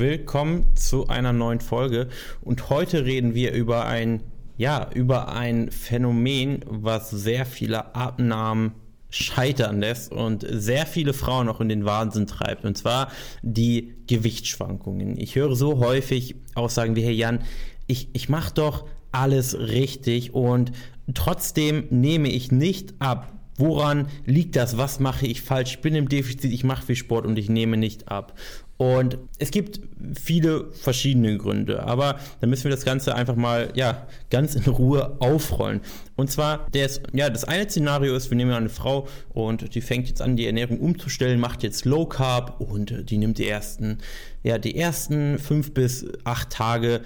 willkommen zu einer neuen Folge und heute reden wir über ein ja, über ein Phänomen, was sehr viele Abnahmen scheitern lässt und sehr viele Frauen auch in den Wahnsinn treibt und zwar die Gewichtsschwankungen. Ich höre so häufig Aussagen wie Herr Jan, ich, ich mache doch alles richtig und trotzdem nehme ich nicht ab. Woran liegt das? Was mache ich falsch? Ich bin im Defizit, ich mache viel Sport und ich nehme nicht ab. Und es gibt viele verschiedene Gründe, aber dann müssen wir das Ganze einfach mal ja, ganz in Ruhe aufrollen. Und zwar, das, ja, das eine Szenario ist, wir nehmen eine Frau und die fängt jetzt an, die Ernährung umzustellen, macht jetzt Low Carb und die nimmt die ersten, ja, die ersten fünf bis acht Tage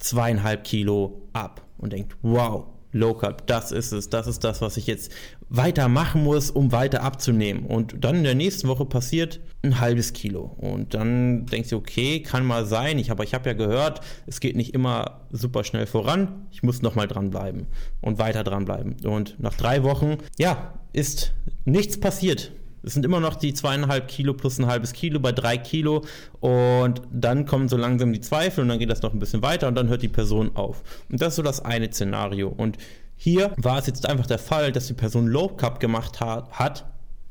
zweieinhalb Kilo ab und denkt, wow, Low Carb, das ist es, das ist das, was ich jetzt weitermachen muss, um weiter abzunehmen. Und dann in der nächsten Woche passiert ein halbes Kilo. Und dann denkst du, okay, kann mal sein, ich, aber ich habe ja gehört, es geht nicht immer super schnell voran, ich muss nochmal dranbleiben und weiter dranbleiben. Und nach drei Wochen, ja, ist nichts passiert. Es sind immer noch die zweieinhalb Kilo plus ein halbes Kilo bei drei Kilo und dann kommen so langsam die Zweifel und dann geht das noch ein bisschen weiter und dann hört die Person auf. Und das ist so das eine Szenario. Und hier war es jetzt einfach der Fall, dass die Person Low Carb gemacht hat, hat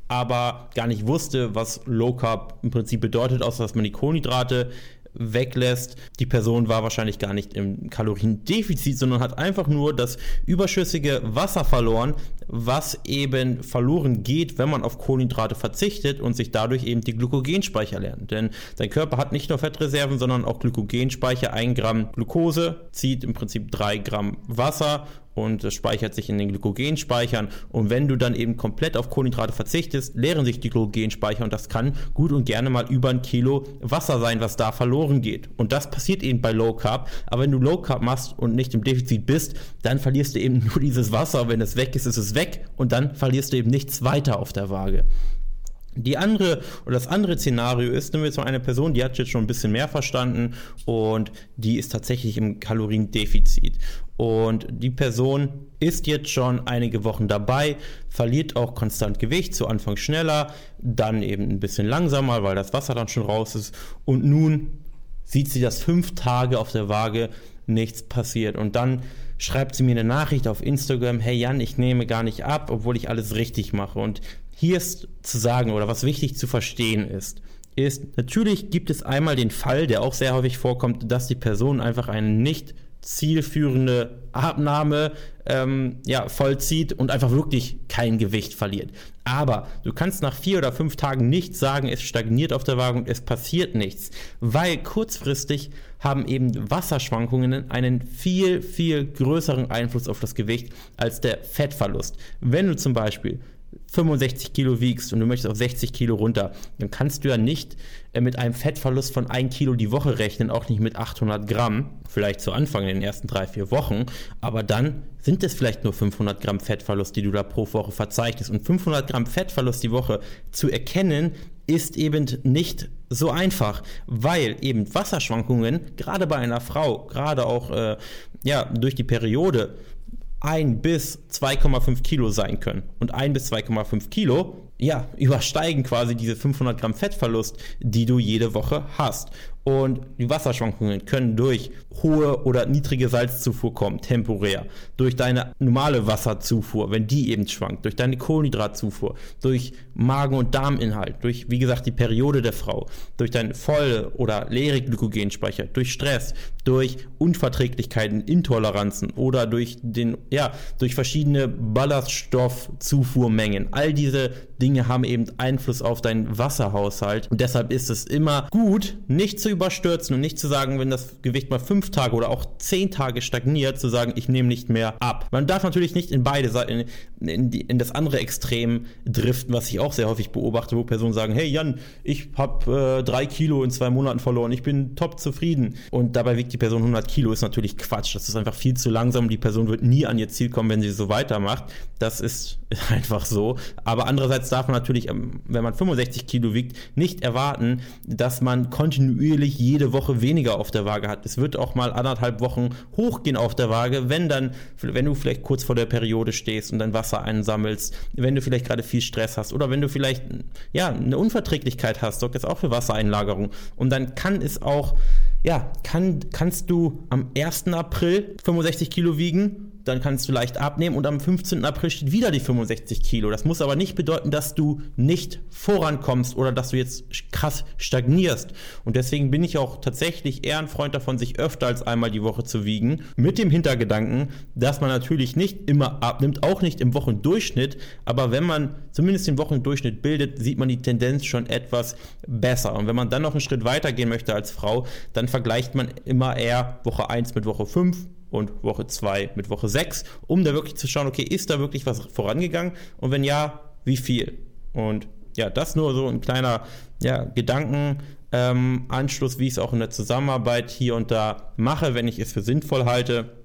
aber gar nicht wusste, was Low Carb im Prinzip bedeutet, außer dass man die Kohlenhydrate weglässt. Die Person war wahrscheinlich gar nicht im Kaloriendefizit, sondern hat einfach nur das überschüssige Wasser verloren, was eben verloren geht, wenn man auf Kohlenhydrate verzichtet und sich dadurch eben die Glykogenspeicher lernt. Denn dein Körper hat nicht nur Fettreserven, sondern auch Glykogenspeicher. Ein Gramm Glucose zieht im Prinzip drei Gramm Wasser und es speichert sich in den Glykogenspeichern. Und wenn du dann eben komplett auf Kohlenhydrate verzichtest, leeren sich die Glykogenspeicher und das kann gut und gerne mal über ein Kilo Wasser sein, was da verloren geht. Und das passiert eben bei Low Carb. Aber wenn du Low Carb machst und nicht im Defizit bist, dann verlierst du eben nur dieses Wasser. Wenn es weg ist, ist es weg und dann verlierst du eben nichts weiter auf der Waage. Die andere oder das andere Szenario ist, nehmen wir jetzt mal eine Person, die hat jetzt schon ein bisschen mehr verstanden und die ist tatsächlich im Kaloriendefizit. Und die Person ist jetzt schon einige Wochen dabei, verliert auch konstant Gewicht, zu Anfang schneller, dann eben ein bisschen langsamer, weil das Wasser dann schon raus ist. Und nun sieht sie, dass fünf Tage auf der Waage nichts passiert. Und dann schreibt sie mir eine Nachricht auf Instagram, hey Jan, ich nehme gar nicht ab, obwohl ich alles richtig mache. Und hier ist zu sagen oder was wichtig zu verstehen ist, ist, natürlich gibt es einmal den Fall, der auch sehr häufig vorkommt, dass die Person einfach eine nicht zielführende Abnahme ähm, ja, vollzieht und einfach wirklich kein Gewicht verliert. Aber du kannst nach vier oder fünf Tagen nicht sagen, es stagniert auf der Waage und es passiert nichts, weil kurzfristig haben eben Wasserschwankungen einen viel, viel größeren Einfluss auf das Gewicht als der Fettverlust. Wenn du zum Beispiel 65 Kilo wiegst und du möchtest auf 60 Kilo runter, dann kannst du ja nicht äh, mit einem Fettverlust von 1 Kilo die Woche rechnen, auch nicht mit 800 Gramm, vielleicht zu Anfang in den ersten drei, vier Wochen, aber dann sind es vielleicht nur 500 Gramm Fettverlust, die du da pro Woche verzeichnest. Und 500 Gramm Fettverlust die Woche zu erkennen, ist eben nicht so einfach, weil eben Wasserschwankungen, gerade bei einer Frau, gerade auch äh, ja, durch die Periode, 1 bis 2,5 Kilo sein können. Und 1 bis 2,5 Kilo, ja, übersteigen quasi diese 500 Gramm Fettverlust, die du jede Woche hast. Und die Wasserschwankungen können durch hohe oder niedrige Salzzufuhr kommen, temporär. Durch deine normale Wasserzufuhr, wenn die eben schwankt. Durch deine Kohlenhydratzufuhr. Durch Magen- und Darminhalt. Durch, wie gesagt, die Periode der Frau. Durch deinen volle oder leere Glykogenspeicher. Durch Stress. Durch Unverträglichkeiten, Intoleranzen. Oder durch den, ja, durch verschiedene Ballaststoffzufuhrmengen. All diese Dinge haben eben Einfluss auf deinen Wasserhaushalt. Und deshalb ist es immer gut, nicht zu überstürzen und nicht zu sagen, wenn das Gewicht mal fünf Tage oder auch zehn Tage stagniert, zu sagen, ich nehme nicht mehr ab. Man darf natürlich nicht in beide Seiten, in, in, in, das andere Extrem driften, was ich auch sehr häufig beobachte, wo Personen sagen, hey Jan, ich habe äh, drei Kilo in zwei Monaten verloren, ich bin top zufrieden. Und dabei wiegt die Person 100 Kilo, ist natürlich Quatsch. Das ist einfach viel zu langsam. Die Person wird nie an ihr Ziel kommen, wenn sie so weitermacht. Das ist einfach so. Aber andererseits darf man natürlich, ähm, wenn man 65 Kilo wiegt, nicht erwarten, dass man kontinuierlich natürlich jede Woche weniger auf der Waage hat. Es wird auch mal anderthalb Wochen hochgehen auf der Waage, wenn dann, wenn du vielleicht kurz vor der Periode stehst und dein Wasser einsammelst, wenn du vielleicht gerade viel Stress hast oder wenn du vielleicht ja eine Unverträglichkeit hast, sorgt das auch für Wassereinlagerung. Und dann kann es auch ja, kann, kannst du am 1. April 65 Kilo wiegen, dann kannst du leicht abnehmen und am 15. April steht wieder die 65 Kilo. Das muss aber nicht bedeuten, dass du nicht vorankommst oder dass du jetzt krass stagnierst. Und deswegen bin ich auch tatsächlich eher ein Freund davon, sich öfter als einmal die Woche zu wiegen. Mit dem Hintergedanken, dass man natürlich nicht immer abnimmt, auch nicht im Wochendurchschnitt. Aber wenn man zumindest den Wochendurchschnitt bildet, sieht man die Tendenz schon etwas besser. Und wenn man dann noch einen Schritt weiter gehen möchte als Frau, dann vergleicht man immer eher Woche 1 mit Woche 5 und Woche 2 mit Woche 6, um da wirklich zu schauen, okay, ist da wirklich was vorangegangen und wenn ja, wie viel? Und ja, das nur so ein kleiner ja, Gedankenanschluss, ähm, wie ich es auch in der Zusammenarbeit hier und da mache, wenn ich es für sinnvoll halte.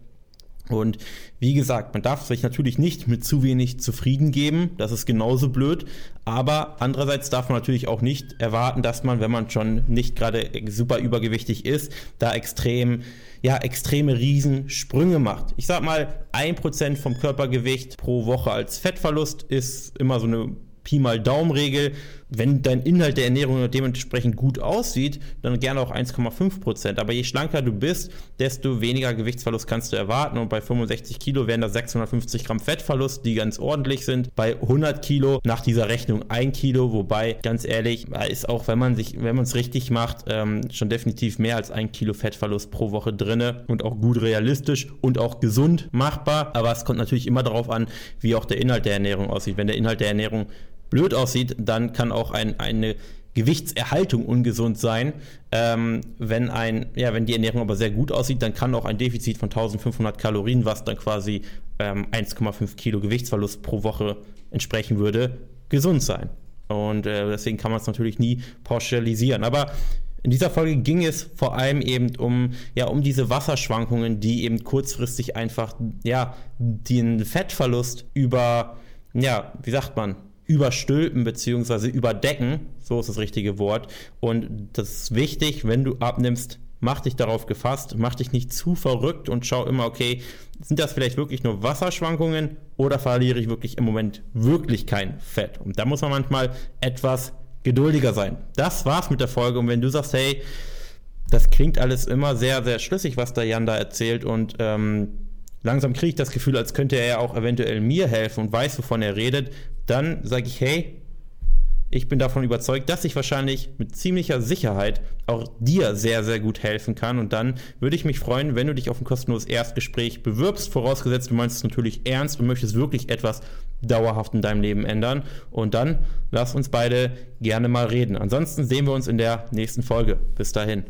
Und wie gesagt, man darf sich natürlich nicht mit zu wenig zufrieden geben, das ist genauso blöd, aber andererseits darf man natürlich auch nicht erwarten, dass man, wenn man schon nicht gerade super übergewichtig ist, da extrem, ja, extreme Riesensprünge macht. Ich sag mal, ein Prozent vom Körpergewicht pro Woche als Fettverlust ist immer so eine Pi mal Daumenregel wenn dein Inhalt der Ernährung dementsprechend gut aussieht, dann gerne auch 1,5 Prozent. Aber je schlanker du bist, desto weniger Gewichtsverlust kannst du erwarten. Und bei 65 Kilo wären das 650 Gramm Fettverlust, die ganz ordentlich sind. Bei 100 Kilo nach dieser Rechnung 1 Kilo, wobei ganz ehrlich ist auch, wenn man sich, wenn man es richtig macht, ähm, schon definitiv mehr als 1 Kilo Fettverlust pro Woche drinne und auch gut realistisch und auch gesund machbar. Aber es kommt natürlich immer darauf an, wie auch der Inhalt der Ernährung aussieht. Wenn der Inhalt der Ernährung blöd aussieht, dann kann auch ein, eine Gewichtserhaltung ungesund sein. Ähm, wenn, ein, ja, wenn die Ernährung aber sehr gut aussieht, dann kann auch ein Defizit von 1500 Kalorien, was dann quasi ähm, 1,5 Kilo Gewichtsverlust pro Woche entsprechen würde, gesund sein. Und äh, deswegen kann man es natürlich nie pauschalisieren. Aber in dieser Folge ging es vor allem eben um, ja, um diese Wasserschwankungen, die eben kurzfristig einfach, ja, den Fettverlust über, ja, wie sagt man, überstülpen bzw. überdecken, so ist das richtige Wort. Und das ist wichtig, wenn du abnimmst, mach dich darauf gefasst, mach dich nicht zu verrückt und schau immer, okay, sind das vielleicht wirklich nur Wasserschwankungen oder verliere ich wirklich im Moment wirklich kein Fett? Und da muss man manchmal etwas geduldiger sein. Das war's mit der Folge. Und wenn du sagst, hey, das klingt alles immer sehr, sehr schlüssig, was der Jan da erzählt und ähm, langsam kriege ich das Gefühl, als könnte er ja auch eventuell mir helfen und weiß, wovon er redet, dann sage ich, hey, ich bin davon überzeugt, dass ich wahrscheinlich mit ziemlicher Sicherheit auch dir sehr, sehr gut helfen kann. Und dann würde ich mich freuen, wenn du dich auf ein kostenloses Erstgespräch bewirbst, vorausgesetzt du meinst es natürlich ernst und möchtest wirklich etwas dauerhaft in deinem Leben ändern. Und dann lass uns beide gerne mal reden. Ansonsten sehen wir uns in der nächsten Folge. Bis dahin.